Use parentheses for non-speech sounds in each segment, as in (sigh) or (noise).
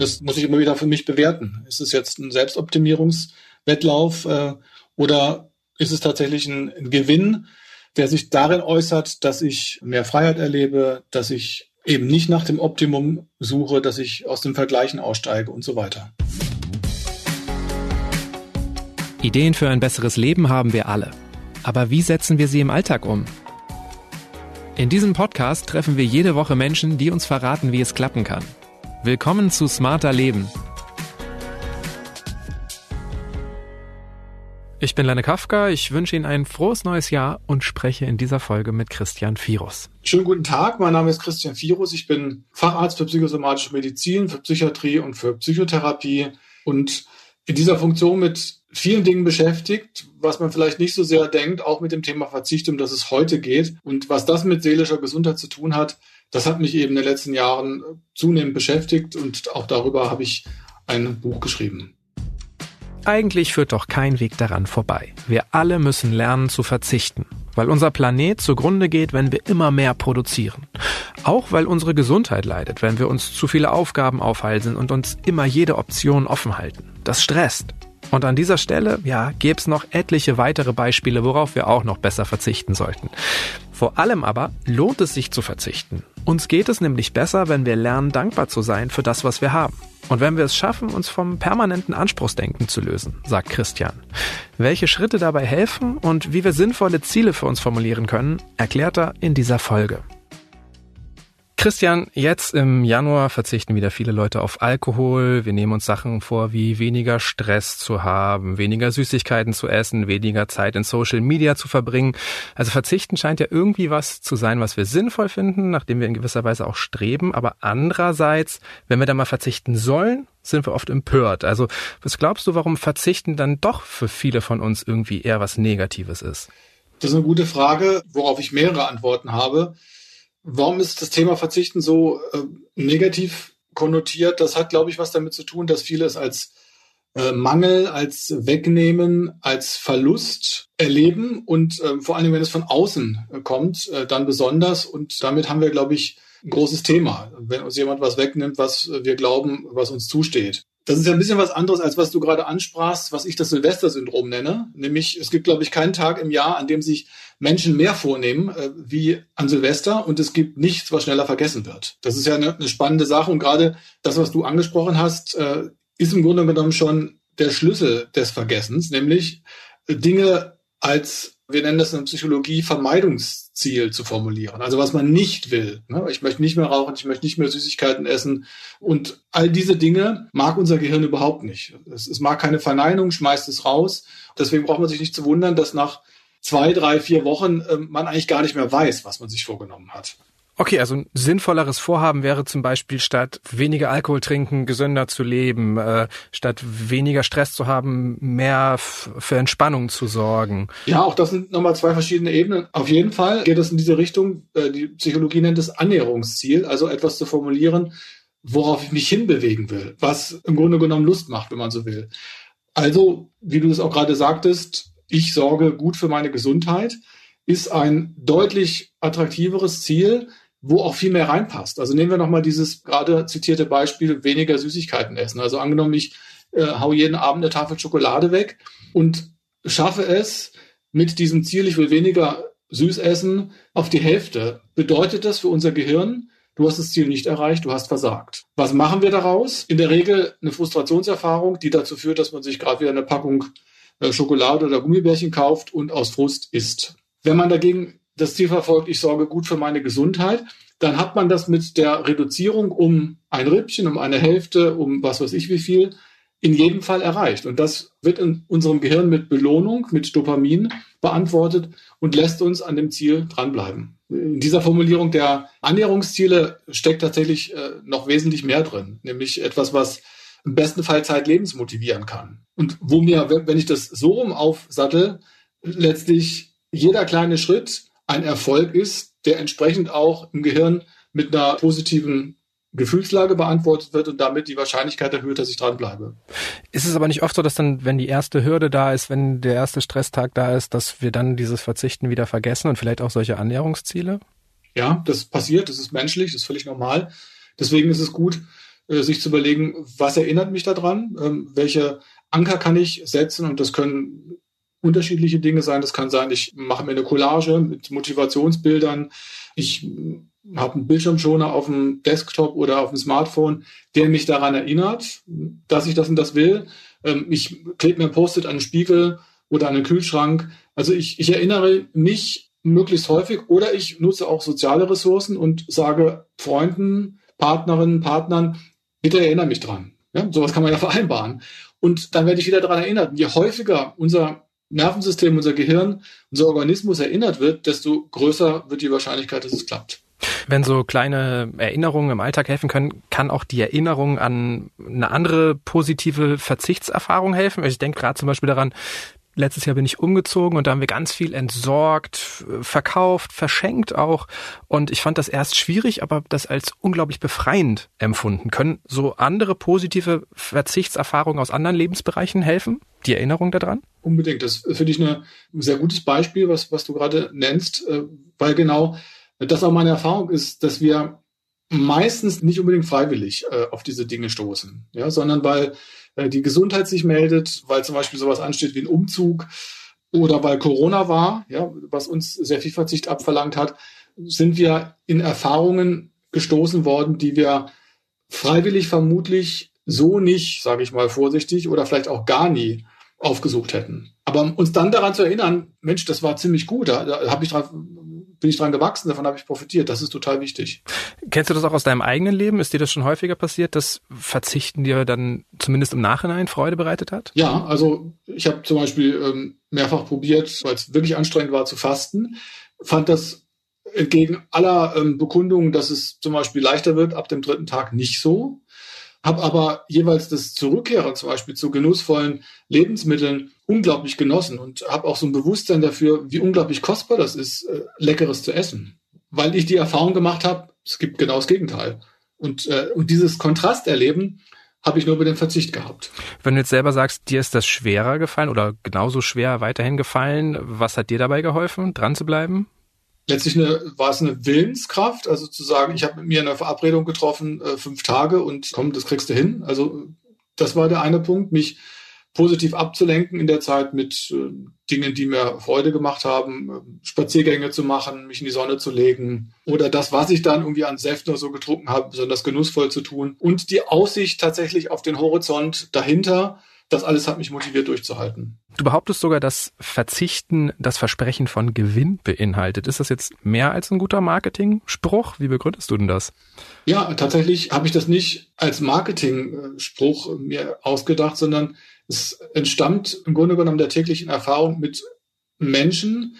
das muss ich immer wieder für mich bewerten. Ist es jetzt ein Selbstoptimierungswettlauf äh, oder ist es tatsächlich ein, ein Gewinn, der sich darin äußert, dass ich mehr Freiheit erlebe, dass ich eben nicht nach dem Optimum suche, dass ich aus dem Vergleichen aussteige und so weiter. Ideen für ein besseres Leben haben wir alle. Aber wie setzen wir sie im Alltag um? In diesem Podcast treffen wir jede Woche Menschen, die uns verraten, wie es klappen kann. Willkommen zu Smarter Leben. Ich bin Lenne Kafka, ich wünsche Ihnen ein frohes neues Jahr und spreche in dieser Folge mit Christian Virus. Schönen guten Tag, mein Name ist Christian Virus, ich bin Facharzt für psychosomatische Medizin, für Psychiatrie und für Psychotherapie und in dieser Funktion mit vielen Dingen beschäftigt, was man vielleicht nicht so sehr denkt, auch mit dem Thema Verzicht, um das es heute geht. Und was das mit seelischer Gesundheit zu tun hat, das hat mich eben in den letzten Jahren zunehmend beschäftigt und auch darüber habe ich ein Buch geschrieben. Eigentlich führt doch kein Weg daran vorbei. Wir alle müssen lernen zu verzichten, weil unser Planet zugrunde geht, wenn wir immer mehr produzieren. Auch weil unsere Gesundheit leidet, wenn wir uns zu viele Aufgaben aufhalsen und uns immer jede Option offen halten. Das stresst. Und an dieser Stelle, ja, gäbe es noch etliche weitere Beispiele, worauf wir auch noch besser verzichten sollten. Vor allem aber lohnt es sich zu verzichten. Uns geht es nämlich besser, wenn wir lernen, dankbar zu sein für das, was wir haben. Und wenn wir es schaffen, uns vom permanenten Anspruchsdenken zu lösen, sagt Christian. Welche Schritte dabei helfen und wie wir sinnvolle Ziele für uns formulieren können, erklärt er in dieser Folge. Christian, jetzt im Januar verzichten wieder viele Leute auf Alkohol. Wir nehmen uns Sachen vor, wie weniger Stress zu haben, weniger Süßigkeiten zu essen, weniger Zeit in Social Media zu verbringen. Also verzichten scheint ja irgendwie was zu sein, was wir sinnvoll finden, nachdem wir in gewisser Weise auch streben. Aber andererseits, wenn wir da mal verzichten sollen, sind wir oft empört. Also was glaubst du, warum Verzichten dann doch für viele von uns irgendwie eher was Negatives ist? Das ist eine gute Frage, worauf ich mehrere Antworten habe. Warum ist das Thema Verzichten so äh, negativ konnotiert? Das hat, glaube ich, was damit zu tun, dass viele es als äh, Mangel, als Wegnehmen, als Verlust erleben und äh, vor allem, wenn es von außen äh, kommt, äh, dann besonders. Und damit haben wir, glaube ich, ein großes Thema, wenn uns jemand was wegnimmt, was wir glauben, was uns zusteht. Das ist ja ein bisschen was anderes, als was du gerade ansprachst, was ich das Silvester-Syndrom nenne. Nämlich, es gibt, glaube ich, keinen Tag im Jahr, an dem sich Menschen mehr vornehmen äh, wie an Silvester und es gibt nichts, was schneller vergessen wird. Das ist ja eine, eine spannende Sache und gerade das, was du angesprochen hast, äh, ist im Grunde genommen schon der Schlüssel des Vergessens, nämlich Dinge als wir nennen das in der Psychologie Vermeidungsziel zu formulieren. Also was man nicht will. Ne? Ich möchte nicht mehr rauchen, ich möchte nicht mehr Süßigkeiten essen. Und all diese Dinge mag unser Gehirn überhaupt nicht. Es, mag keine Verneinung, schmeißt es raus. Deswegen braucht man sich nicht zu wundern, dass nach zwei, drei, vier Wochen äh, man eigentlich gar nicht mehr weiß, was man sich vorgenommen hat. Okay, also ein sinnvolleres Vorhaben wäre zum Beispiel statt weniger Alkohol trinken, gesünder zu leben, äh, statt weniger Stress zu haben, mehr für Entspannung zu sorgen. Ja, auch das sind nochmal zwei verschiedene Ebenen. Auf jeden Fall geht es in diese Richtung. Äh, die Psychologie nennt es Annäherungsziel, also etwas zu formulieren, worauf ich mich hinbewegen will, was im Grunde genommen Lust macht, wenn man so will. Also, wie du es auch gerade sagtest, ich sorge gut für meine Gesundheit, ist ein deutlich attraktiveres Ziel, wo auch viel mehr reinpasst. Also nehmen wir nochmal dieses gerade zitierte Beispiel, weniger Süßigkeiten essen. Also angenommen, ich äh, hau jeden Abend eine Tafel Schokolade weg und schaffe es mit diesem Ziel, ich will weniger süß essen, auf die Hälfte. Bedeutet das für unser Gehirn, du hast das Ziel nicht erreicht, du hast versagt. Was machen wir daraus? In der Regel eine Frustrationserfahrung, die dazu führt, dass man sich gerade wieder eine Packung äh, Schokolade oder Gummibärchen kauft und aus Frust isst. Wenn man dagegen das Ziel verfolgt, ich sorge gut für meine Gesundheit, dann hat man das mit der Reduzierung um ein Rippchen, um eine Hälfte, um was weiß ich wie viel, in jedem Fall erreicht. Und das wird in unserem Gehirn mit Belohnung, mit Dopamin beantwortet und lässt uns an dem Ziel dranbleiben. In dieser Formulierung der Annäherungsziele steckt tatsächlich äh, noch wesentlich mehr drin, nämlich etwas, was im besten Fall zeitlebens motivieren kann. Und wo mir, wenn ich das so rum aufsattel, letztlich jeder kleine Schritt ein Erfolg ist, der entsprechend auch im Gehirn mit einer positiven Gefühlslage beantwortet wird und damit die Wahrscheinlichkeit erhöht, dass ich dranbleibe. Ist es aber nicht oft so, dass dann, wenn die erste Hürde da ist, wenn der erste Stresstag da ist, dass wir dann dieses Verzichten wieder vergessen und vielleicht auch solche Annäherungsziele? Ja, das passiert, das ist menschlich, das ist völlig normal. Deswegen ist es gut, äh, sich zu überlegen, was erinnert mich daran, ähm, welche Anker kann ich setzen und das können unterschiedliche Dinge sein. Das kann sein, ich mache mir eine Collage mit Motivationsbildern. Ich habe einen Bildschirmschoner auf dem Desktop oder auf dem Smartphone, der mich daran erinnert, dass ich das und das will. Ähm, ich klebe mir ein Post-it an den Spiegel oder an den Kühlschrank. Also ich, ich erinnere mich möglichst häufig oder ich nutze auch soziale Ressourcen und sage Freunden, Partnerinnen, Partnern, bitte erinnere mich dran. Ja, sowas kann man ja vereinbaren. Und dann werde ich wieder daran erinnert. Je häufiger unser Nervensystem, unser Gehirn, unser Organismus erinnert wird, desto größer wird die Wahrscheinlichkeit, dass es klappt. Wenn so kleine Erinnerungen im Alltag helfen können, kann auch die Erinnerung an eine andere positive Verzichtserfahrung helfen. Ich denke gerade zum Beispiel daran, Letztes Jahr bin ich umgezogen und da haben wir ganz viel entsorgt, verkauft, verschenkt auch. Und ich fand das erst schwierig, aber das als unglaublich befreiend empfunden. Können so andere positive Verzichtserfahrungen aus anderen Lebensbereichen helfen? Die Erinnerung daran? Unbedingt. Das finde ich ein sehr gutes Beispiel, was, was du gerade nennst, äh, weil genau das auch meine Erfahrung ist, dass wir meistens nicht unbedingt freiwillig äh, auf diese Dinge stoßen, ja, sondern weil die Gesundheit sich meldet, weil zum Beispiel sowas ansteht wie ein Umzug oder weil Corona war, ja, was uns sehr viel Verzicht abverlangt hat, sind wir in Erfahrungen gestoßen worden, die wir freiwillig vermutlich so nicht, sage ich mal vorsichtig, oder vielleicht auch gar nie aufgesucht hätten. Aber uns dann daran zu erinnern, Mensch, das war ziemlich gut, da, da habe ich dran, bin ich dran gewachsen, davon habe ich profitiert. Das ist total wichtig. Kennst du das auch aus deinem eigenen Leben? Ist dir das schon häufiger passiert, dass Verzichten dir dann zumindest im Nachhinein Freude bereitet hat? Ja, also ich habe zum Beispiel ähm, mehrfach probiert, weil es wirklich anstrengend war zu fasten, fand das entgegen aller ähm, Bekundungen, dass es zum Beispiel leichter wird, ab dem dritten Tag nicht so habe aber jeweils das Zurückkehren zum Beispiel zu genussvollen Lebensmitteln unglaublich genossen und habe auch so ein Bewusstsein dafür, wie unglaublich kostbar das ist, äh, leckeres zu essen, weil ich die Erfahrung gemacht habe, es gibt genau das Gegenteil. Und, äh, und dieses Kontrasterleben habe ich nur über den Verzicht gehabt. Wenn du jetzt selber sagst, dir ist das schwerer gefallen oder genauso schwer weiterhin gefallen, was hat dir dabei geholfen, dran zu bleiben? Letztlich eine, war es eine Willenskraft, also zu sagen, ich habe mit mir eine Verabredung getroffen, äh, fünf Tage und komm, das kriegst du hin. Also das war der eine Punkt, mich positiv abzulenken in der Zeit mit äh, Dingen, die mir Freude gemacht haben, äh, Spaziergänge zu machen, mich in die Sonne zu legen oder das, was ich dann irgendwie an Säften oder so getrunken habe, besonders genussvoll zu tun und die Aussicht tatsächlich auf den Horizont dahinter, das alles hat mich motiviert durchzuhalten. Du behauptest sogar, dass Verzichten das Versprechen von Gewinn beinhaltet. Ist das jetzt mehr als ein guter Marketing-Spruch? Wie begründest du denn das? Ja, tatsächlich habe ich das nicht als Marketing-Spruch mir ausgedacht, sondern es entstammt im Grunde genommen der täglichen Erfahrung mit Menschen,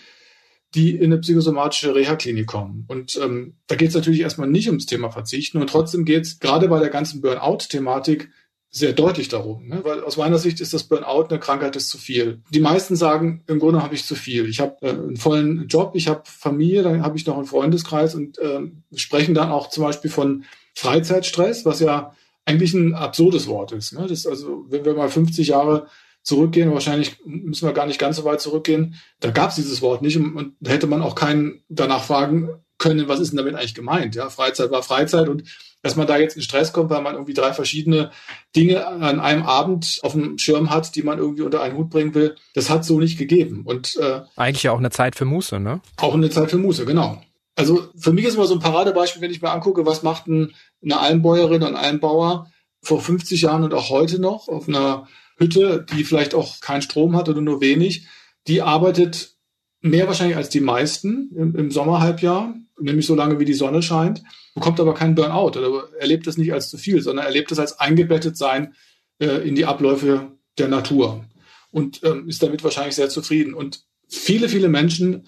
die in eine psychosomatische Reha-Klinik kommen. Und ähm, da geht es natürlich erstmal nicht ums Thema Verzichten und trotzdem geht es gerade bei der ganzen Burnout-Thematik sehr deutlich darum, ne? weil aus meiner Sicht ist das Burnout eine Krankheit ist zu viel. Die meisten sagen, im Grunde habe ich zu viel. Ich habe äh, einen vollen Job, ich habe Familie, dann habe ich noch einen Freundeskreis und äh, sprechen dann auch zum Beispiel von Freizeitstress, was ja eigentlich ein absurdes Wort ist. Ne? Das also, wenn wir mal 50 Jahre zurückgehen, wahrscheinlich müssen wir gar nicht ganz so weit zurückgehen, da gab es dieses Wort nicht und, und da hätte man auch keinen danach fragen können, was ist denn damit eigentlich gemeint? Ja, Freizeit war Freizeit und dass man da jetzt in Stress kommt, weil man irgendwie drei verschiedene Dinge an einem Abend auf dem Schirm hat, die man irgendwie unter einen Hut bringen will, das hat so nicht gegeben. Und äh, eigentlich ja auch eine Zeit für Muße, ne? Auch eine Zeit für Muße, genau. Also für mich ist immer so ein Paradebeispiel, wenn ich mir angucke, was macht ein, eine Almbäuerin und ein Almbauer vor 50 Jahren und auch heute noch auf einer Hütte, die vielleicht auch keinen Strom hat oder nur wenig, die arbeitet mehr wahrscheinlich als die meisten im, im Sommerhalbjahr, nämlich so lange wie die Sonne scheint bekommt aber keinen Burnout oder erlebt es nicht als zu viel, sondern erlebt es als eingebettet sein äh, in die Abläufe der Natur und ähm, ist damit wahrscheinlich sehr zufrieden. Und viele, viele Menschen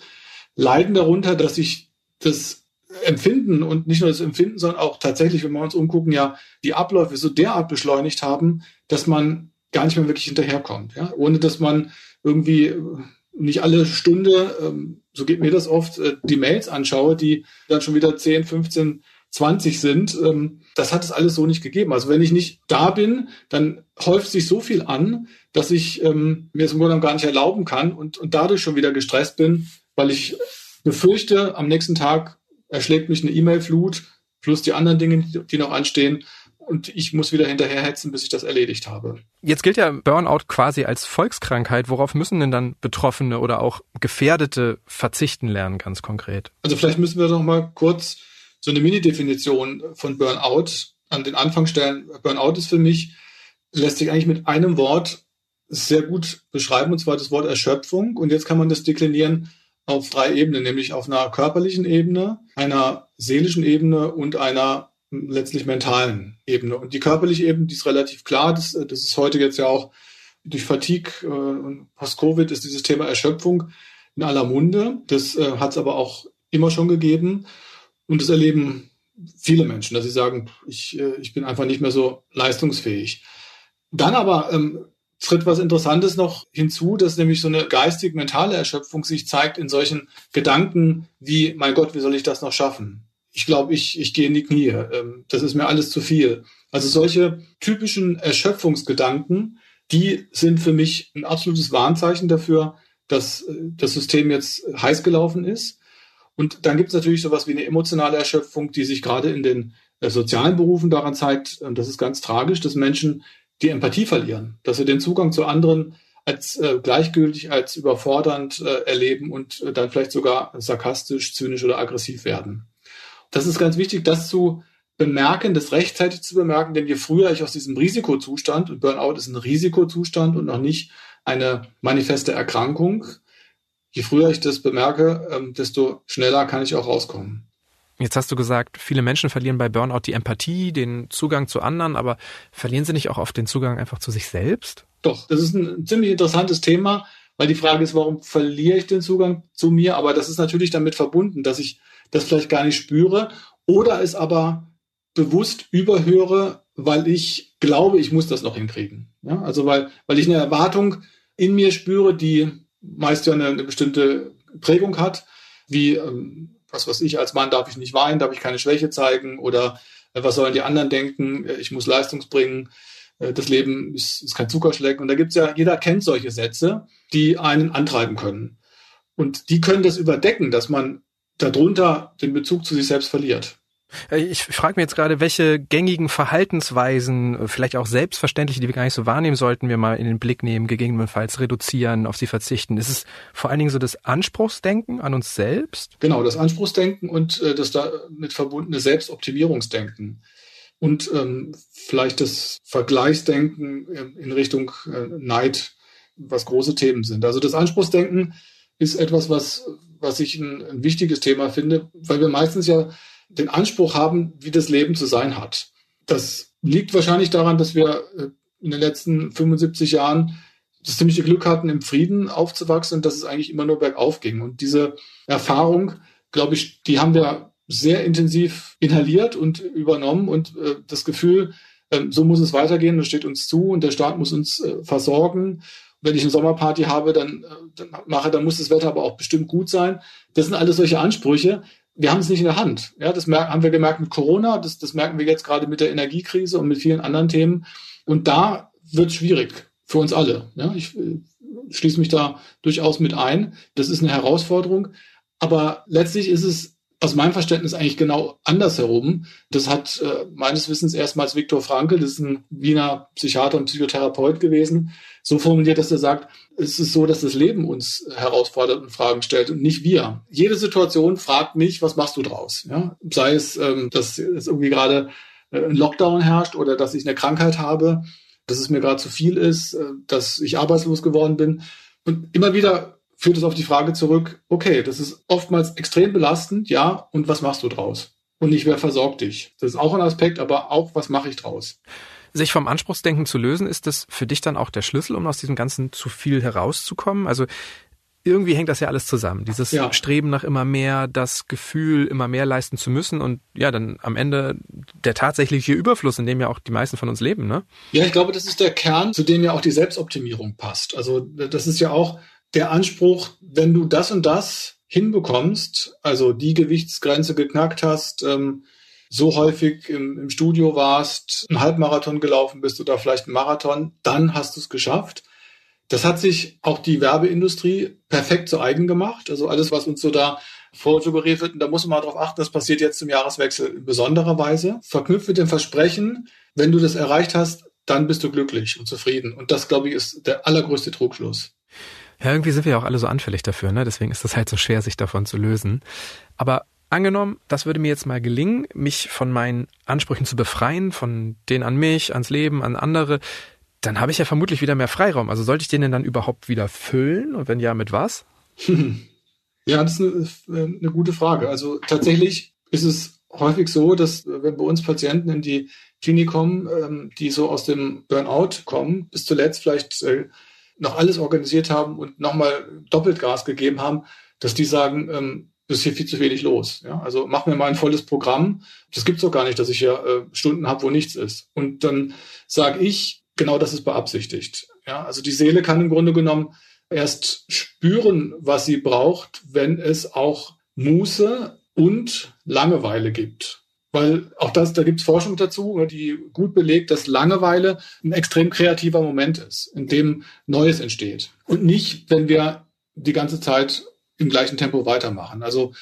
leiden darunter, dass sich das Empfinden und nicht nur das Empfinden, sondern auch tatsächlich, wenn wir uns umgucken, ja, die Abläufe so derart beschleunigt haben, dass man gar nicht mehr wirklich hinterherkommt, ja, ohne dass man irgendwie äh, nicht alle Stunde, ähm, so geht mir das oft, äh, die Mails anschaue, die dann schon wieder 10, 15 20 sind, ähm, das hat es alles so nicht gegeben. Also wenn ich nicht da bin, dann häuft sich so viel an, dass ich ähm, mir es im Grunde gar nicht erlauben kann und, und dadurch schon wieder gestresst bin, weil ich befürchte, am nächsten Tag erschlägt mich eine E-Mail-Flut plus die anderen Dinge, die noch anstehen und ich muss wieder hinterherhetzen, bis ich das erledigt habe. Jetzt gilt ja Burnout quasi als Volkskrankheit. Worauf müssen denn dann Betroffene oder auch Gefährdete verzichten lernen, ganz konkret? Also vielleicht müssen wir noch mal kurz so eine Mini-Definition von Burnout an den Anfang stellen. Burnout ist für mich, lässt sich eigentlich mit einem Wort sehr gut beschreiben, und zwar das Wort Erschöpfung. Und jetzt kann man das deklinieren auf drei Ebenen, nämlich auf einer körperlichen Ebene, einer seelischen Ebene und einer letztlich mentalen Ebene. Und die körperliche Ebene, die ist relativ klar. Das, das ist heute jetzt ja auch durch Fatigue äh, und Post-Covid ist dieses Thema Erschöpfung in aller Munde. Das äh, hat es aber auch immer schon gegeben. Und das erleben viele Menschen, dass sie sagen, ich, äh, ich bin einfach nicht mehr so leistungsfähig. Dann aber ähm, tritt was Interessantes noch hinzu, dass nämlich so eine geistig-mentale Erschöpfung sich zeigt in solchen Gedanken wie, mein Gott, wie soll ich das noch schaffen? Ich glaube, ich, ich gehe in die Knie. Ähm, das ist mir alles zu viel. Also solche typischen Erschöpfungsgedanken, die sind für mich ein absolutes Warnzeichen dafür, dass äh, das System jetzt heiß gelaufen ist. Und dann gibt es natürlich sowas wie eine emotionale Erschöpfung, die sich gerade in den äh, sozialen Berufen daran zeigt, und das ist ganz tragisch, dass Menschen die Empathie verlieren, dass sie den Zugang zu anderen als äh, gleichgültig, als überfordernd äh, erleben und äh, dann vielleicht sogar sarkastisch, zynisch oder aggressiv werden. Das ist ganz wichtig, das zu bemerken, das rechtzeitig zu bemerken, denn je früher ich aus diesem Risikozustand, und Burnout ist ein Risikozustand und noch nicht eine manifeste Erkrankung, je früher ich das bemerke, ähm, desto schneller kann ich auch rauskommen. Jetzt hast du gesagt, viele Menschen verlieren bei Burnout die Empathie, den Zugang zu anderen, aber verlieren sie nicht auch oft den Zugang einfach zu sich selbst? Doch, das ist ein ziemlich interessantes Thema, weil die Frage ist, warum verliere ich den Zugang zu mir? Aber das ist natürlich damit verbunden, dass ich das vielleicht gar nicht spüre oder es aber bewusst überhöre, weil ich glaube, ich muss das noch hinkriegen. Ja, also weil, weil ich eine Erwartung in mir spüre, die meist ja eine, eine bestimmte Prägung hat, wie ähm, was weiß ich, als Mann darf ich nicht weinen, darf ich keine Schwäche zeigen oder äh, was sollen die anderen denken, äh, ich muss Leistungs bringen, äh, das Leben ist, ist kein Zuckerschlecken. Und da gibt's ja, jeder kennt solche Sätze, die einen antreiben können. Und die können das überdecken, dass man darunter den Bezug zu sich selbst verliert. Äh, ich frage mich jetzt gerade, welche gängigen Verhaltensweisen, äh, vielleicht auch selbstverständliche, die wir gar nicht so wahrnehmen sollten, wir mal in den Blick nehmen, gegebenenfalls reduzieren, auf sie verzichten. Ist es vor allen Dingen so das Anspruchsdenken an uns selbst? Genau, das Anspruchsdenken und äh, das damit verbundene Selbstoptimierungsdenken. Und ähm, vielleicht das Vergleichsdenken in Richtung äh, Neid, was große Themen sind. Also das Anspruchsdenken ist etwas, was, was ich ein, ein wichtiges Thema finde, weil wir meistens ja den Anspruch haben, wie das Leben zu sein hat. Das liegt wahrscheinlich daran, dass wir äh, in den letzten 75 Jahren das ziemliche Glück hatten, im Frieden aufzuwachsen und dass es eigentlich immer nur bergauf ging. Und diese Erfahrung, glaube ich, die haben wir sehr intensiv inhaliert und übernommen und äh, das Gefühl, äh, so muss es weitergehen, das steht uns zu und der Staat muss uns äh, versorgen. Wenn ich eine Sommerparty habe, dann, äh, dann mache, dann muss das Wetter aber auch bestimmt gut sein. Das sind alles solche Ansprüche, wir haben es nicht in der Hand. Ja, das haben wir gemerkt mit Corona, das, das merken wir jetzt gerade mit der Energiekrise und mit vielen anderen Themen. Und da wird es schwierig für uns alle. Ja, ich äh, schließe mich da durchaus mit ein. Das ist eine Herausforderung. Aber letztlich ist es aus meinem Verständnis eigentlich genau andersherum. Das hat äh, meines Wissens erstmals Viktor Frankl, das ist ein Wiener Psychiater und Psychotherapeut gewesen, so formuliert, dass er sagt, es ist so, dass das Leben uns herausfordert und Fragen stellt und nicht wir. Jede Situation fragt mich, was machst du draus? Ja? Sei es, ähm, dass es irgendwie gerade äh, ein Lockdown herrscht oder dass ich eine Krankheit habe, dass es mir gerade zu viel ist, äh, dass ich arbeitslos geworden bin. Und immer wieder führt es auf die Frage zurück, okay, das ist oftmals extrem belastend, ja, und was machst du draus? Und nicht, wer versorgt dich? Das ist auch ein Aspekt, aber auch, was mache ich draus? Sich vom Anspruchsdenken zu lösen, ist das für dich dann auch der Schlüssel, um aus diesem ganzen zu viel herauszukommen? Also irgendwie hängt das ja alles zusammen. Dieses ja. Streben nach immer mehr, das Gefühl, immer mehr leisten zu müssen und ja, dann am Ende der tatsächliche Überfluss, in dem ja auch die meisten von uns leben, ne? Ja, ich glaube, das ist der Kern, zu dem ja auch die Selbstoptimierung passt. Also das ist ja auch der Anspruch, wenn du das und das hinbekommst, also die Gewichtsgrenze geknackt hast, ähm, so häufig im, im Studio warst, einen Halbmarathon gelaufen bist oder vielleicht einen Marathon, dann hast du es geschafft. Das hat sich auch die Werbeindustrie perfekt zu eigen gemacht. Also alles, was uns so da vorsuggeriert wird. Und da muss man darauf achten, das passiert jetzt zum Jahreswechsel in besonderer Weise. Verknüpft mit dem Versprechen, wenn du das erreicht hast, dann bist du glücklich und zufrieden. Und das, glaube ich, ist der allergrößte Trugschluss. Ja, irgendwie sind wir ja auch alle so anfällig dafür, ne? Deswegen ist das halt so schwer, sich davon zu lösen. Aber angenommen, das würde mir jetzt mal gelingen, mich von meinen Ansprüchen zu befreien, von denen an mich, ans Leben, an andere, dann habe ich ja vermutlich wieder mehr Freiraum. Also sollte ich den denn dann überhaupt wieder füllen? Und wenn ja, mit was? (laughs) Ja, das ist eine, eine gute Frage. Also tatsächlich ist es häufig so, dass wenn bei uns Patienten in die Klinik kommen, ähm, die so aus dem Burnout kommen, bis zuletzt vielleicht äh, noch alles organisiert haben und nochmal doppelt Gas gegeben haben, dass die sagen, ähm, das ist hier viel zu wenig los. Ja? Also mach mir mal ein volles Programm. Das gibt's doch gar nicht, dass ich hier äh, Stunden habe, wo nichts ist. Und dann sage ich, genau das ist beabsichtigt. Ja? Also die Seele kann im Grunde genommen erst spüren, was sie braucht, wenn es auch Muße und Langeweile gibt. Weil auch das, da gibt es Forschung dazu, die gut belegt, dass Langeweile ein extrem kreativer Moment ist, in dem Neues entsteht. Und nicht, wenn wir die ganze Zeit im gleichen Tempo weitermachen. Also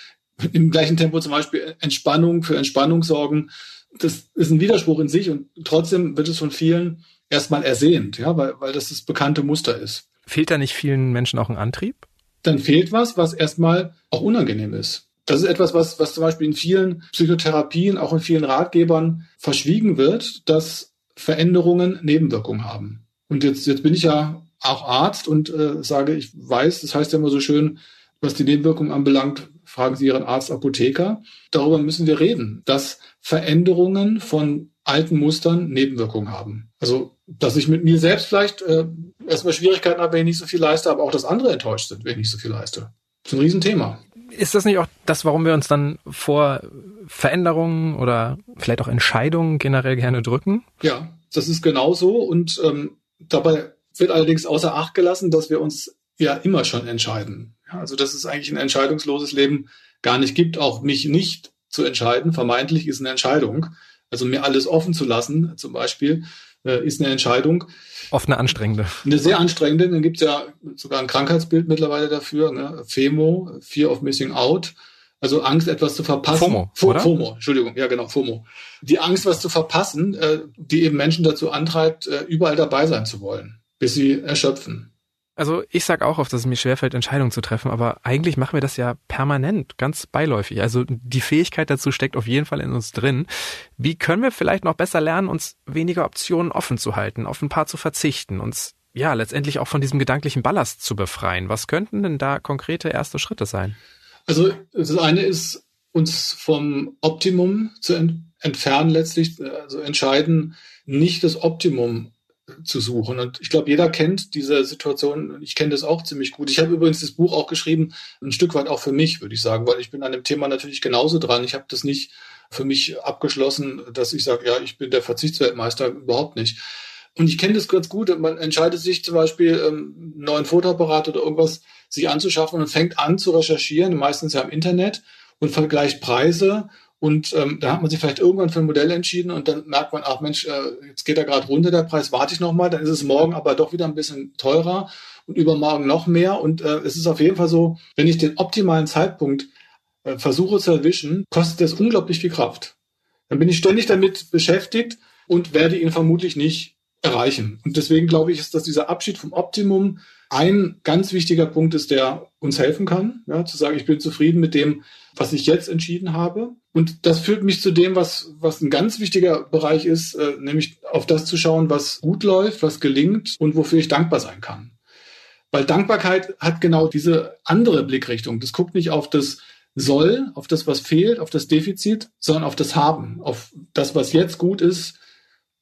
im gleichen Tempo zum Beispiel Entspannung für Entspannung sorgen. Das ist ein Widerspruch in sich und trotzdem wird es von vielen erstmal ersehnt, ja, weil, weil das das bekannte Muster ist. Fehlt da nicht vielen Menschen auch ein Antrieb? Dann fehlt was, was erstmal auch unangenehm ist. Das ist etwas, was, was zum Beispiel in vielen Psychotherapien, auch in vielen Ratgebern verschwiegen wird, dass Veränderungen Nebenwirkungen haben. Und jetzt, jetzt bin ich ja auch Arzt und äh, sage, ich weiß, das heißt ja immer so schön, was die Nebenwirkungen anbelangt, fragen Sie Ihren Arzt Apotheker. Darüber müssen wir reden, dass Veränderungen von alten Mustern Nebenwirkungen haben. Also, dass ich mit mir selbst vielleicht äh, erstmal Schwierigkeiten habe, wenn ich nicht so viel leiste, aber auch, dass andere enttäuscht sind, wenn ich nicht so viel leiste. Das ist ein Riesenthema ist das nicht auch das, warum wir uns dann vor Veränderungen oder vielleicht auch Entscheidungen generell gerne drücken? Ja, das ist genau so. Und ähm, dabei wird allerdings außer Acht gelassen, dass wir uns ja immer schon entscheiden. Ja, also dass es eigentlich ein entscheidungsloses Leben gar nicht gibt, auch mich nicht zu entscheiden. Vermeintlich ist eine Entscheidung. Also mir alles offen zu lassen, zum Beispiel, äh, ist eine Entscheidung. Oft eine anstrengende. Eine sehr anstrengende. Dann gibt es ja sogar ein Krankheitsbild mittlerweile dafür, ne? FEMO, Fear of Missing Out. Also Angst, etwas zu verpassen. FOMO, Fo oder? FOMO, Entschuldigung, ja genau, FOMO. Die Angst, was zu verpassen, äh, die eben Menschen dazu antreibt, äh, überall dabei sein zu wollen, bis sie erschöpfen. Also ich sag auch oft, dass es mir schwerfällt, Entscheidungen zu treffen, aber eigentlich machen wir das ja permanent, ganz beiläufig. Also die Fähigkeit dazu steckt auf jeden Fall in uns drin. Wie können wir vielleicht noch besser lernen, uns weniger Optionen offen zu halten, auf ein paar zu verzichten, uns ja letztendlich auch von diesem gedanklichen Ballast zu befreien? Was könnten denn da konkrete erste Schritte sein? Also das eine ist, uns vom Optimum zu entfernen letztlich, also entscheiden, nicht das Optimum zu suchen. Und ich glaube, jeder kennt diese Situation. Ich kenne das auch ziemlich gut. Ich habe übrigens das Buch auch geschrieben, ein Stück weit auch für mich, würde ich sagen, weil ich bin an dem Thema natürlich genauso dran. Ich habe das nicht für mich abgeschlossen, dass ich sage, ja, ich bin der Verzichtsweltmeister, überhaupt nicht. Und ich kenne das ganz gut. Man entscheidet sich zum Beispiel, ähm, einen neuen Fotoapparat oder irgendwas sich anzuschaffen und fängt an zu recherchieren, meistens ja im Internet und vergleicht Preise und ähm, da hat man sich vielleicht irgendwann für ein Modell entschieden und dann merkt man, ach Mensch, äh, jetzt geht er gerade runter, der Preis, warte ich nochmal, dann ist es morgen aber doch wieder ein bisschen teurer und übermorgen noch mehr. Und äh, es ist auf jeden Fall so, wenn ich den optimalen Zeitpunkt äh, versuche zu erwischen, kostet das unglaublich viel Kraft. Dann bin ich ständig damit beschäftigt und werde ihn vermutlich nicht erreichen. Und deswegen glaube ich, ist, dass dieser Abschied vom Optimum ein ganz wichtiger Punkt ist, der uns helfen kann, ja, zu sagen, ich bin zufrieden mit dem, was ich jetzt entschieden habe. Und das führt mich zu dem, was, was ein ganz wichtiger Bereich ist, äh, nämlich auf das zu schauen, was gut läuft, was gelingt und wofür ich dankbar sein kann. Weil Dankbarkeit hat genau diese andere Blickrichtung. Das guckt nicht auf das Soll, auf das, was fehlt, auf das Defizit, sondern auf das Haben, auf das, was jetzt gut ist,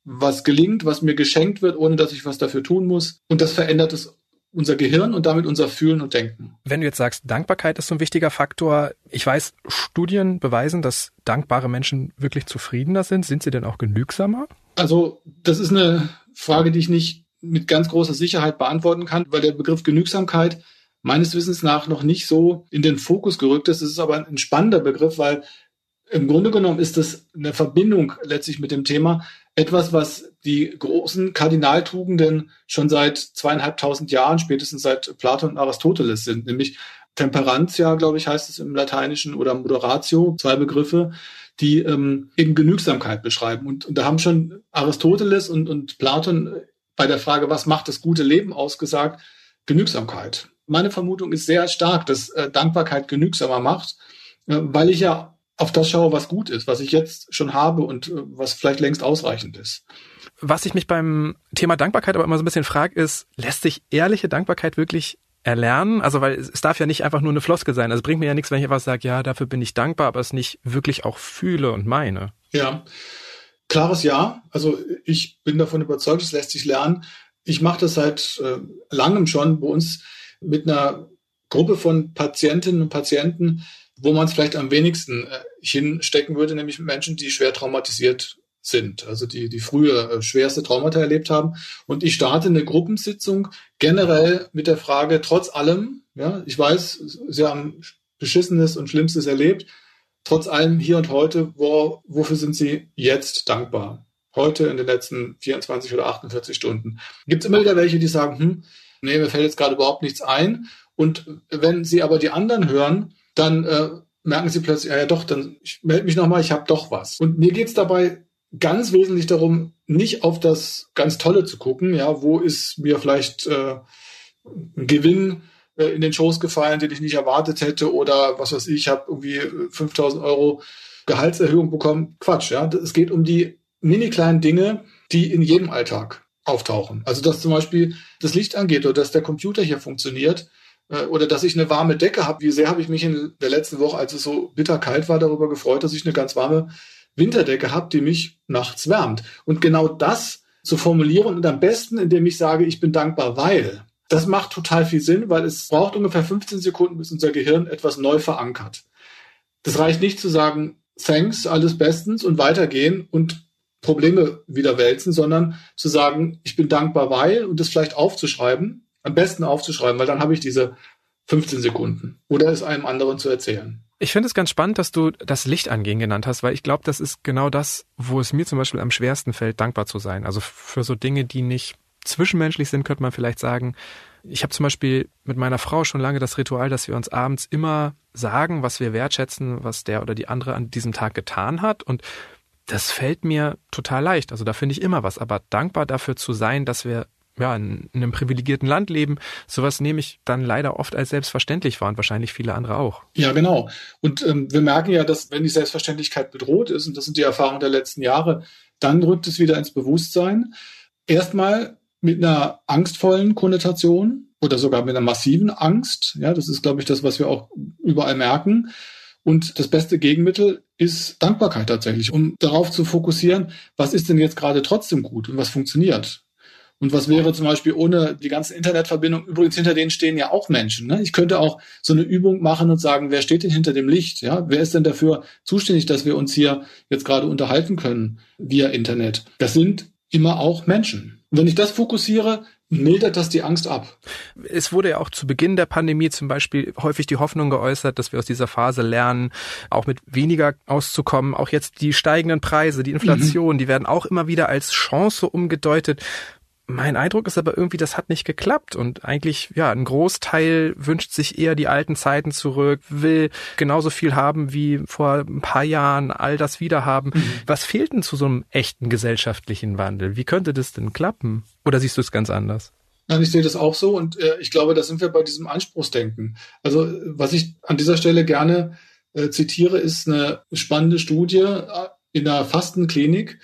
was gelingt, was mir geschenkt wird, ohne dass ich was dafür tun muss. Und das verändert es unser Gehirn und damit unser Fühlen und Denken. Wenn du jetzt sagst, Dankbarkeit ist so ein wichtiger Faktor, ich weiß, Studien beweisen, dass dankbare Menschen wirklich zufriedener sind. Sind sie denn auch genügsamer? Also, das ist eine Frage, die ich nicht mit ganz großer Sicherheit beantworten kann, weil der Begriff Genügsamkeit meines Wissens nach noch nicht so in den Fokus gerückt ist. Es ist aber ein spannender Begriff, weil im Grunde genommen ist das eine Verbindung letztlich mit dem Thema. Etwas, was die großen Kardinaltugenden schon seit zweieinhalbtausend Jahren, spätestens seit Platon und Aristoteles sind, nämlich Temperantia, glaube ich, heißt es im Lateinischen, oder Moderatio, zwei Begriffe, die ähm, eben Genügsamkeit beschreiben. Und, und da haben schon Aristoteles und, und Platon bei der Frage, was macht das gute Leben ausgesagt, Genügsamkeit. Meine Vermutung ist sehr stark, dass äh, Dankbarkeit genügsamer macht, äh, weil ich ja auf das schaue, was gut ist, was ich jetzt schon habe und äh, was vielleicht längst ausreichend ist. Was ich mich beim Thema Dankbarkeit aber immer so ein bisschen frage, ist, lässt sich ehrliche Dankbarkeit wirklich erlernen? Also, weil es darf ja nicht einfach nur eine Floskel sein. Also bringt mir ja nichts, wenn ich etwas sage, ja, dafür bin ich dankbar, aber es nicht wirklich auch fühle und meine. Ja, klares Ja. Also ich bin davon überzeugt, es lässt sich lernen. Ich mache das seit äh, langem schon bei uns mit einer Gruppe von Patientinnen und Patienten, wo man es vielleicht am wenigsten äh, hinstecken würde, nämlich Menschen, die schwer traumatisiert sind, also die, die früher äh, schwerste Traumata erlebt haben. Und ich starte eine Gruppensitzung generell mit der Frage, trotz allem, ja, ich weiß, Sie haben Beschissenes und Schlimmstes erlebt, trotz allem hier und heute, wo, wofür sind Sie jetzt dankbar? Heute in den letzten 24 oder 48 Stunden. Gibt es immer wieder welche, die sagen, hm, nee, mir fällt jetzt gerade überhaupt nichts ein. Und wenn Sie aber die anderen hören, dann äh, merken Sie plötzlich, ja, ja doch, dann ich melde mich nochmal, ich habe doch was. Und mir geht's dabei ganz wesentlich darum, nicht auf das ganz Tolle zu gucken, ja, wo ist mir vielleicht äh, ein Gewinn äh, in den Schoß gefallen, den ich nicht erwartet hätte oder was weiß ich, ich habe irgendwie 5000 Euro Gehaltserhöhung bekommen. Quatsch, ja. Es geht um die mini kleinen Dinge, die in jedem Alltag auftauchen. Also dass zum Beispiel das Licht angeht oder dass der Computer hier funktioniert äh, oder dass ich eine warme Decke habe. Wie sehr habe ich mich in der letzten Woche, als es so bitterkalt war, darüber gefreut, dass ich eine ganz warme Winterdecke habe, die mich nachts wärmt. Und genau das zu formulieren und am besten, indem ich sage, ich bin dankbar, weil. Das macht total viel Sinn, weil es braucht ungefähr 15 Sekunden, bis unser Gehirn etwas neu verankert. Das reicht nicht zu sagen, thanks, alles bestens und weitergehen und Probleme wieder wälzen, sondern zu sagen, ich bin dankbar, weil und das vielleicht aufzuschreiben, am besten aufzuschreiben, weil dann habe ich diese 15 Sekunden oder es einem anderen zu erzählen. Ich finde es ganz spannend, dass du das Licht angehen genannt hast, weil ich glaube, das ist genau das, wo es mir zum Beispiel am schwersten fällt, dankbar zu sein. Also für so Dinge, die nicht zwischenmenschlich sind, könnte man vielleicht sagen. Ich habe zum Beispiel mit meiner Frau schon lange das Ritual, dass wir uns abends immer sagen, was wir wertschätzen, was der oder die andere an diesem Tag getan hat. Und das fällt mir total leicht. Also da finde ich immer was. Aber dankbar dafür zu sein, dass wir ja, in, in einem privilegierten Land leben. Sowas nehme ich dann leider oft als selbstverständlich wahr und wahrscheinlich viele andere auch. Ja, genau. Und ähm, wir merken ja, dass wenn die Selbstverständlichkeit bedroht ist, und das sind die Erfahrungen der letzten Jahre, dann rückt es wieder ins Bewusstsein. Erstmal mit einer angstvollen Konnotation oder sogar mit einer massiven Angst. Ja, das ist, glaube ich, das, was wir auch überall merken. Und das beste Gegenmittel ist Dankbarkeit tatsächlich, um darauf zu fokussieren, was ist denn jetzt gerade trotzdem gut und was funktioniert. Und was wäre zum Beispiel ohne die ganze Internetverbindung? Übrigens, hinter denen stehen ja auch Menschen. Ne? Ich könnte auch so eine Übung machen und sagen, wer steht denn hinter dem Licht? Ja, wer ist denn dafür zuständig, dass wir uns hier jetzt gerade unterhalten können via Internet? Das sind immer auch Menschen. Und wenn ich das fokussiere, mildert das die Angst ab. Es wurde ja auch zu Beginn der Pandemie zum Beispiel häufig die Hoffnung geäußert, dass wir aus dieser Phase lernen, auch mit weniger auszukommen. Auch jetzt die steigenden Preise, die Inflation, mhm. die werden auch immer wieder als Chance umgedeutet. Mein Eindruck ist aber irgendwie, das hat nicht geklappt und eigentlich, ja, ein Großteil wünscht sich eher die alten Zeiten zurück, will genauso viel haben wie vor ein paar Jahren, all das wieder haben. Mhm. Was fehlt denn zu so einem echten gesellschaftlichen Wandel? Wie könnte das denn klappen? Oder siehst du es ganz anders? Nein, ich sehe das auch so und äh, ich glaube, da sind wir bei diesem Anspruchsdenken. Also was ich an dieser Stelle gerne äh, zitiere, ist eine spannende Studie äh, in einer Fastenklinik,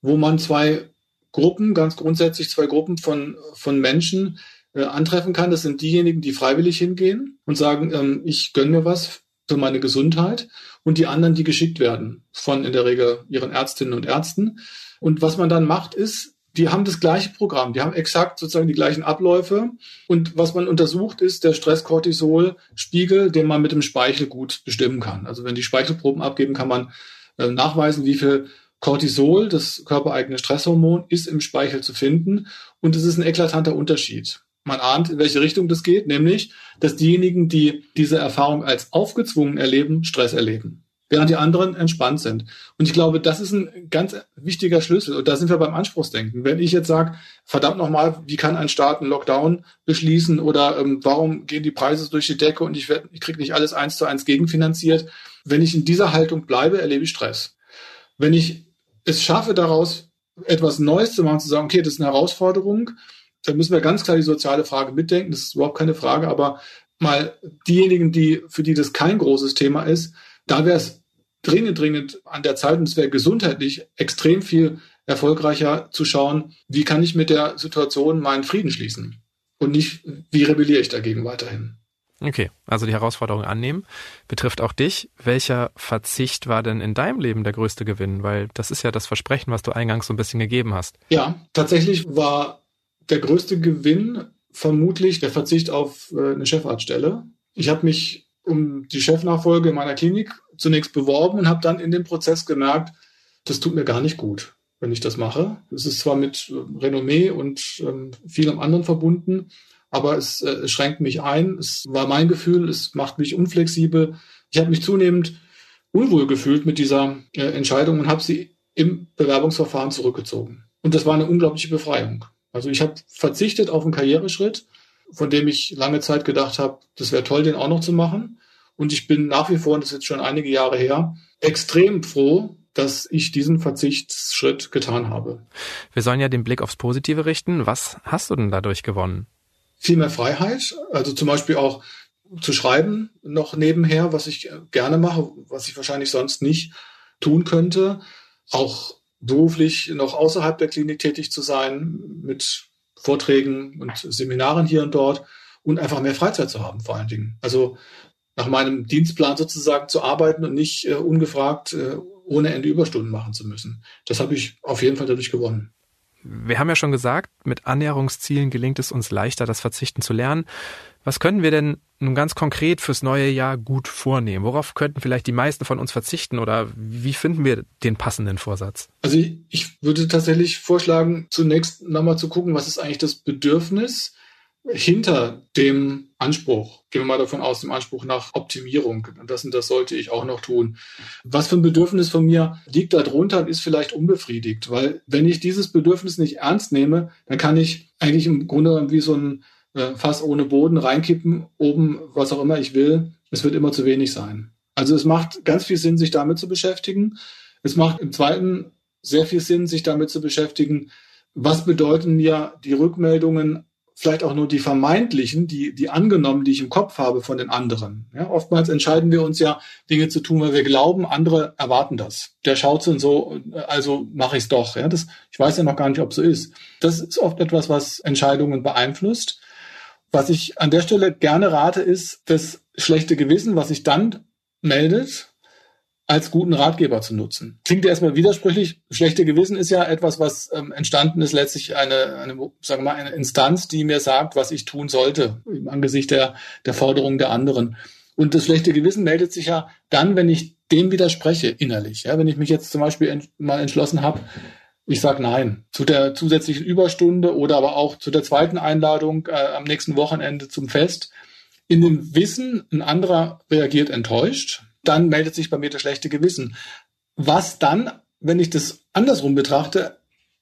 wo man zwei Gruppen, ganz grundsätzlich zwei Gruppen von, von Menschen äh, antreffen kann. Das sind diejenigen, die freiwillig hingehen und sagen, ähm, ich gönne mir was für meine Gesundheit und die anderen, die geschickt werden von in der Regel ihren Ärztinnen und Ärzten. Und was man dann macht, ist, die haben das gleiche Programm, die haben exakt sozusagen die gleichen Abläufe. Und was man untersucht, ist der Stress-Cortisol-Spiegel, den man mit dem Speichel gut bestimmen kann. Also wenn die Speichelproben abgeben, kann man äh, nachweisen, wie viel Cortisol, das körpereigene Stresshormon, ist im Speichel zu finden und es ist ein eklatanter Unterschied. Man ahnt, in welche Richtung das geht, nämlich, dass diejenigen, die diese Erfahrung als aufgezwungen erleben, Stress erleben. während die anderen entspannt sind. Und ich glaube, das ist ein ganz wichtiger Schlüssel. Und da sind wir beim Anspruchsdenken. Wenn ich jetzt sage, verdammt nochmal, wie kann ein Staat einen Lockdown beschließen oder ähm, warum gehen die Preise durch die Decke und ich, ich kriege nicht alles eins zu eins gegenfinanziert. Wenn ich in dieser Haltung bleibe, erlebe ich Stress. Wenn ich es schaffe, daraus etwas Neues zu machen, zu sagen, okay, das ist eine Herausforderung, dann müssen wir ganz klar die soziale Frage mitdenken, das ist überhaupt keine Frage, aber mal diejenigen, die, für die das kein großes Thema ist, da wäre es dringend, dringend an der Zeit und es wäre gesundheitlich extrem viel erfolgreicher zu schauen, wie kann ich mit der Situation meinen Frieden schließen? Und nicht, wie rebelliere ich dagegen weiterhin. Okay, also die Herausforderung annehmen. Betrifft auch dich. Welcher Verzicht war denn in deinem Leben der größte Gewinn? Weil das ist ja das Versprechen, was du eingangs so ein bisschen gegeben hast. Ja, tatsächlich war der größte Gewinn vermutlich der Verzicht auf äh, eine Chefarztstelle. Ich habe mich um die Chefnachfolge in meiner Klinik zunächst beworben und habe dann in dem Prozess gemerkt, das tut mir gar nicht gut, wenn ich das mache. Es ist zwar mit äh, Renommee und ähm, vielem anderen verbunden, aber es, äh, schränkt mich ein. Es war mein Gefühl, es macht mich unflexibel. Ich habe mich zunehmend unwohl gefühlt mit dieser äh, Entscheidung und habe sie im Bewerbungsverfahren zurückgezogen. Und das war eine unglaubliche Befreiung. Also ich habe verzichtet auf einen Karriereschritt, von dem ich lange Zeit gedacht habe, das wäre toll, den auch noch zu machen. Und ich bin nach wie vor, und das ist jetzt schon einige Jahre her, extrem froh, dass ich diesen Verzichtsschritt getan habe. Wir sollen ja den Blick aufs Positive richten. Was hast du denn dadurch gewonnen? Viel mehr Freiheit, also zum Beispiel auch zu schreiben noch nebenher, was ich gerne mache, was ich wahrscheinlich sonst nicht tun könnte. Auch beruflich noch außerhalb der Klinik tätig zu sein mit Vorträgen und Seminaren hier und dort und einfach mehr Freizeit zu haben vor allen Dingen. Also nach meinem Dienstplan sozusagen zu arbeiten und nicht äh, ungefragt äh, ohne Ende Überstunden machen zu müssen. Das habe ich auf jeden Fall dadurch gewonnen. Wir haben ja schon gesagt, mit Annäherungszielen gelingt es uns leichter, das Verzichten zu lernen. Was können wir denn nun ganz konkret fürs neue Jahr gut vornehmen? Worauf könnten vielleicht die meisten von uns verzichten oder wie finden wir den passenden Vorsatz? Also ich würde tatsächlich vorschlagen, zunächst nochmal zu gucken, was ist eigentlich das Bedürfnis hinter dem Anspruch. Gehen wir mal davon aus, dem Anspruch nach Optimierung. Und das und das sollte ich auch noch tun. Was für ein Bedürfnis von mir liegt da drunter und ist vielleicht unbefriedigt? Weil wenn ich dieses Bedürfnis nicht ernst nehme, dann kann ich eigentlich im Grunde wie so ein äh, Fass ohne Boden reinkippen, oben was auch immer ich will. Es wird immer zu wenig sein. Also es macht ganz viel Sinn, sich damit zu beschäftigen. Es macht im zweiten sehr viel Sinn, sich damit zu beschäftigen, was bedeuten mir die Rückmeldungen, vielleicht auch nur die vermeintlichen, die, die angenommen, die ich im Kopf habe von den anderen. Ja, oftmals entscheiden wir uns ja, Dinge zu tun, weil wir glauben, andere erwarten das. Der schaut so und so, also mache ich es doch. Ja, das, ich weiß ja noch gar nicht, ob so ist. Das ist oft etwas, was Entscheidungen beeinflusst. Was ich an der Stelle gerne rate, ist das schlechte Gewissen, was sich dann meldet, als guten Ratgeber zu nutzen. Klingt erstmal widersprüchlich. Schlechte Gewissen ist ja etwas, was ähm, entstanden ist, letztlich eine, eine, sagen wir mal, eine Instanz, die mir sagt, was ich tun sollte, im Angesicht der, der Forderungen der anderen. Und das schlechte Gewissen meldet sich ja dann, wenn ich dem widerspreche innerlich. Ja, wenn ich mich jetzt zum Beispiel ent mal entschlossen habe, ich sage nein zu der zusätzlichen Überstunde oder aber auch zu der zweiten Einladung äh, am nächsten Wochenende zum Fest. In dem Wissen, ein anderer reagiert enttäuscht, dann meldet sich bei mir das schlechte Gewissen. Was dann, wenn ich das andersrum betrachte,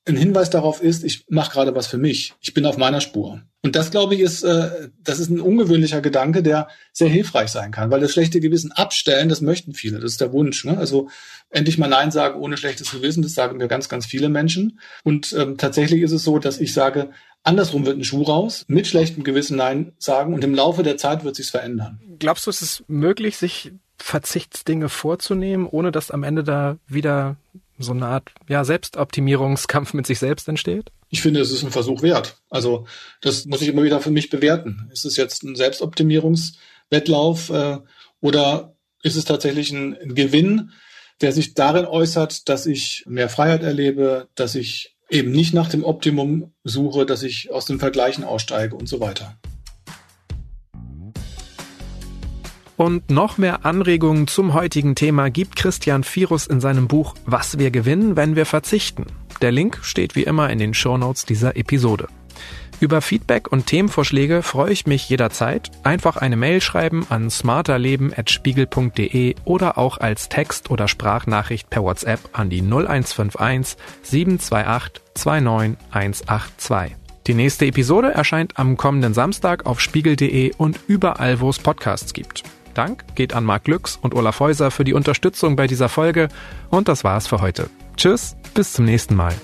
ein Hinweis darauf ist, ich mache gerade was für mich. Ich bin auf meiner Spur. Und das, glaube ich, ist, äh, das ist ein ungewöhnlicher Gedanke, der sehr hilfreich sein kann, weil das schlechte Gewissen abstellen, das möchten viele. Das ist der Wunsch. Ne? Also endlich mal Nein sagen ohne schlechtes Gewissen, das sagen wir ganz, ganz viele Menschen. Und ähm, tatsächlich ist es so, dass ich sage, andersrum wird ein Schuh raus, mit schlechtem Gewissen Nein sagen und im Laufe der Zeit wird sich's verändern. Glaubst du, es ist möglich, sich Verzichtsdinge vorzunehmen, ohne dass am Ende da wieder so eine Art ja, Selbstoptimierungskampf mit sich selbst entsteht? Ich finde, es ist ein Versuch wert. Also das muss ich immer wieder für mich bewerten. Ist es jetzt ein Selbstoptimierungswettlauf äh, oder ist es tatsächlich ein, ein Gewinn, der sich darin äußert, dass ich mehr Freiheit erlebe, dass ich eben nicht nach dem Optimum suche, dass ich aus den Vergleichen aussteige und so weiter. Und noch mehr Anregungen zum heutigen Thema gibt Christian Virus in seinem Buch Was wir gewinnen, wenn wir verzichten. Der Link steht wie immer in den Shownotes dieser Episode. Über Feedback und Themenvorschläge freue ich mich jederzeit. Einfach eine Mail schreiben an smarterleben.spiegel.de oder auch als Text- oder Sprachnachricht per WhatsApp an die 0151 728 29182. Die nächste Episode erscheint am kommenden Samstag auf spiegel.de und überall, wo es Podcasts gibt. Dank geht an Marc Glücks und Olaf Häuser für die Unterstützung bei dieser Folge und das war's für heute. Tschüss, bis zum nächsten Mal.